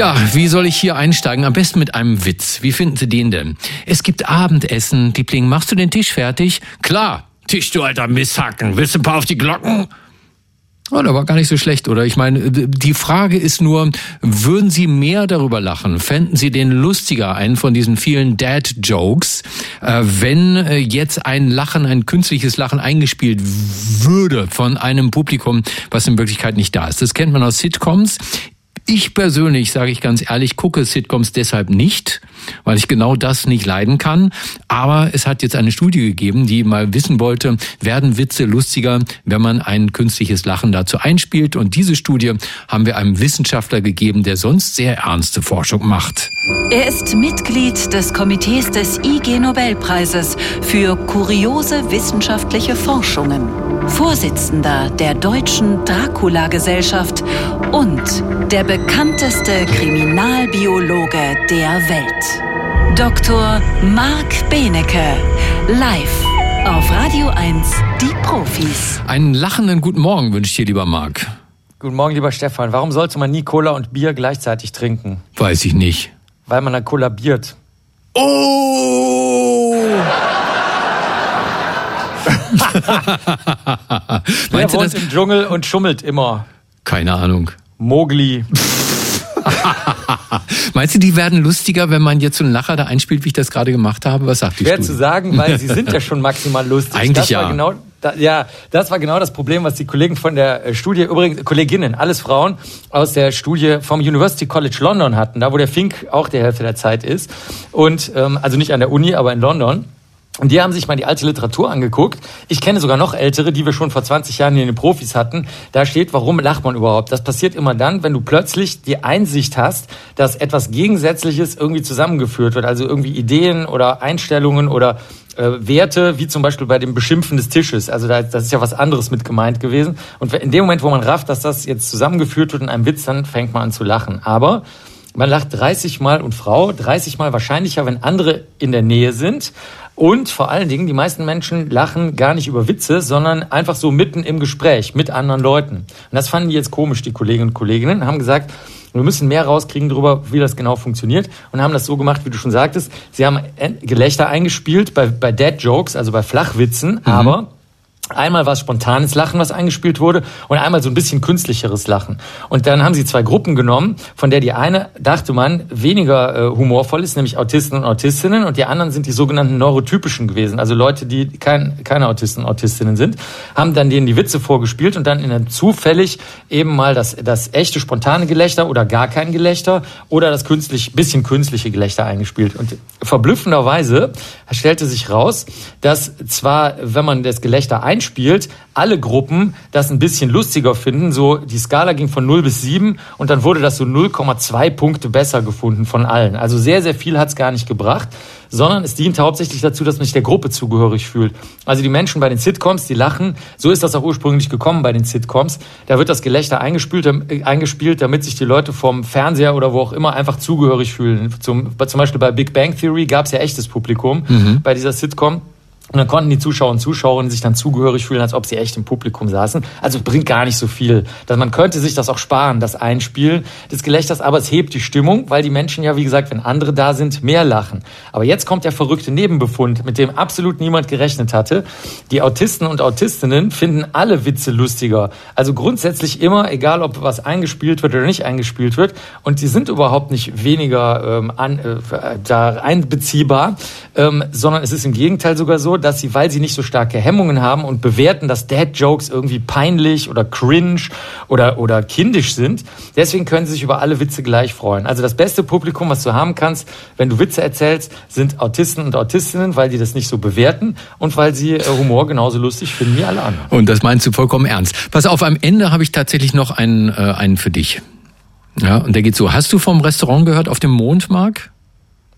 Ja, wie soll ich hier einsteigen? Am besten mit einem Witz. Wie finden Sie den denn? Es gibt Abendessen. Liebling, machst du den Tisch fertig? Klar. Tisch, du alter Misshacken. Willst du ein paar auf die Glocken? Oh, der war gar nicht so schlecht, oder? Ich meine, die Frage ist nur, würden Sie mehr darüber lachen? Fänden Sie den lustiger, einen von diesen vielen Dad-Jokes, äh, wenn äh, jetzt ein Lachen, ein künstliches Lachen eingespielt würde von einem Publikum, was in Wirklichkeit nicht da ist? Das kennt man aus Sitcoms. Ich persönlich, sage ich ganz ehrlich, gucke Sitcoms deshalb nicht, weil ich genau das nicht leiden kann. Aber es hat jetzt eine Studie gegeben, die mal wissen wollte, werden Witze lustiger, wenn man ein künstliches Lachen dazu einspielt. Und diese Studie haben wir einem Wissenschaftler gegeben, der sonst sehr ernste Forschung macht. Er ist Mitglied des Komitees des IG Nobelpreises für kuriose wissenschaftliche Forschungen, Vorsitzender der Deutschen Dracula-Gesellschaft und der bekannteste Kriminalbiologe der Welt. Dr. Marc Benecke, live auf Radio 1, die Profis. Einen lachenden guten Morgen wünsche ich dir, lieber Marc. Guten Morgen, lieber Stefan. Warum sollte man nie Cola und Bier gleichzeitig trinken? Weiß ich nicht. Weil man dann kollabiert. Oh! Wer wohnt im Dschungel und schummelt immer? Keine Ahnung. Mogli. Meinst du, die werden lustiger, wenn man jetzt so einen Lacher da einspielt, wie ich das gerade gemacht habe? Was sagt die Schwer Studie? zu sagen, weil sie sind ja schon maximal lustig. Eigentlich das ja. War genau, da, ja, das war genau das Problem, was die Kollegen von der äh, Studie, übrigens Kolleginnen, alles Frauen aus der Studie vom University College London hatten, da wo der Fink auch die Hälfte der Zeit ist. Und ähm, also nicht an der Uni, aber in London. Und die haben sich mal die alte Literatur angeguckt. Ich kenne sogar noch ältere, die wir schon vor 20 Jahren in den Profis hatten. Da steht, warum lacht man überhaupt? Das passiert immer dann, wenn du plötzlich die Einsicht hast, dass etwas Gegensätzliches irgendwie zusammengeführt wird. Also irgendwie Ideen oder Einstellungen oder äh, Werte, wie zum Beispiel bei dem Beschimpfen des Tisches. Also da, das ist ja was anderes mit gemeint gewesen. Und in dem Moment, wo man rafft, dass das jetzt zusammengeführt wird in einem Witz, dann fängt man an zu lachen. Aber man lacht 30 Mal und Frau 30 Mal wahrscheinlicher, wenn andere in der Nähe sind. Und vor allen Dingen, die meisten Menschen lachen gar nicht über Witze, sondern einfach so mitten im Gespräch mit anderen Leuten. Und das fanden die jetzt komisch, die Kolleginnen und Kollegen, haben gesagt, wir müssen mehr rauskriegen darüber, wie das genau funktioniert und haben das so gemacht, wie du schon sagtest. Sie haben Gelächter eingespielt bei, bei Dead Jokes, also bei Flachwitzen, mhm. aber Einmal war es spontanes Lachen, was eingespielt wurde, und einmal so ein bisschen künstlicheres Lachen. Und dann haben sie zwei Gruppen genommen, von der die eine, dachte man, weniger äh, humorvoll ist, nämlich Autisten und Autistinnen, und die anderen sind die sogenannten Neurotypischen gewesen, also Leute, die kein, keine Autisten und Autistinnen sind, haben dann denen die Witze vorgespielt und dann in einem zufällig eben mal das, das echte spontane Gelächter oder gar kein Gelächter oder das künstlich, bisschen künstliche Gelächter eingespielt. Und verblüffenderweise stellte sich raus, dass zwar, wenn man das Gelächter ein einspielt, alle Gruppen das ein bisschen lustiger finden. So die Skala ging von 0 bis 7 und dann wurde das so 0,2 Punkte besser gefunden von allen. Also sehr, sehr viel hat es gar nicht gebracht, sondern es dient hauptsächlich dazu, dass man sich der Gruppe zugehörig fühlt. Also die Menschen bei den Sitcoms, die lachen, so ist das auch ursprünglich gekommen bei den Sitcoms. Da wird das Gelächter eingespielt, äh, eingespielt damit sich die Leute vom Fernseher oder wo auch immer einfach zugehörig fühlen. Zum, zum Beispiel bei Big Bang Theory gab es ja echtes Publikum mhm. bei dieser Sitcom. Und dann konnten die Zuschauer und Zuschauerinnen sich dann zugehörig fühlen, als ob sie echt im Publikum saßen. Also bringt gar nicht so viel. Dass man könnte sich das auch sparen, das Einspielen des Gelächters, aber es hebt die Stimmung, weil die Menschen ja, wie gesagt, wenn andere da sind, mehr lachen. Aber jetzt kommt der verrückte Nebenbefund, mit dem absolut niemand gerechnet hatte. Die Autisten und Autistinnen finden alle Witze lustiger. Also grundsätzlich immer, egal ob was eingespielt wird oder nicht eingespielt wird. Und die sind überhaupt nicht weniger ähm, an, äh, da einbeziehbar, ähm, sondern es ist im Gegenteil sogar so, dass sie, weil sie nicht so starke Hemmungen haben und bewerten, dass Dad-Jokes irgendwie peinlich oder cringe oder, oder kindisch sind, deswegen können sie sich über alle Witze gleich freuen. Also das beste Publikum, was du haben kannst, wenn du Witze erzählst, sind Autisten und Autistinnen, weil die das nicht so bewerten und weil sie äh, Humor genauso lustig finden wie alle anderen. Und das meinst du vollkommen ernst. Pass auf, am Ende habe ich tatsächlich noch einen, äh, einen für dich. Ja, und der geht so. Hast du vom Restaurant gehört auf dem Mond, Marc?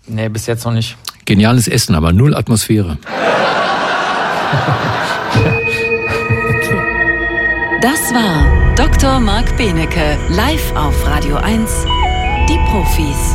Nee, bis jetzt noch nicht. Geniales Essen, aber null Atmosphäre. Das war Dr. Marc Benecke live auf Radio 1. Die Profis.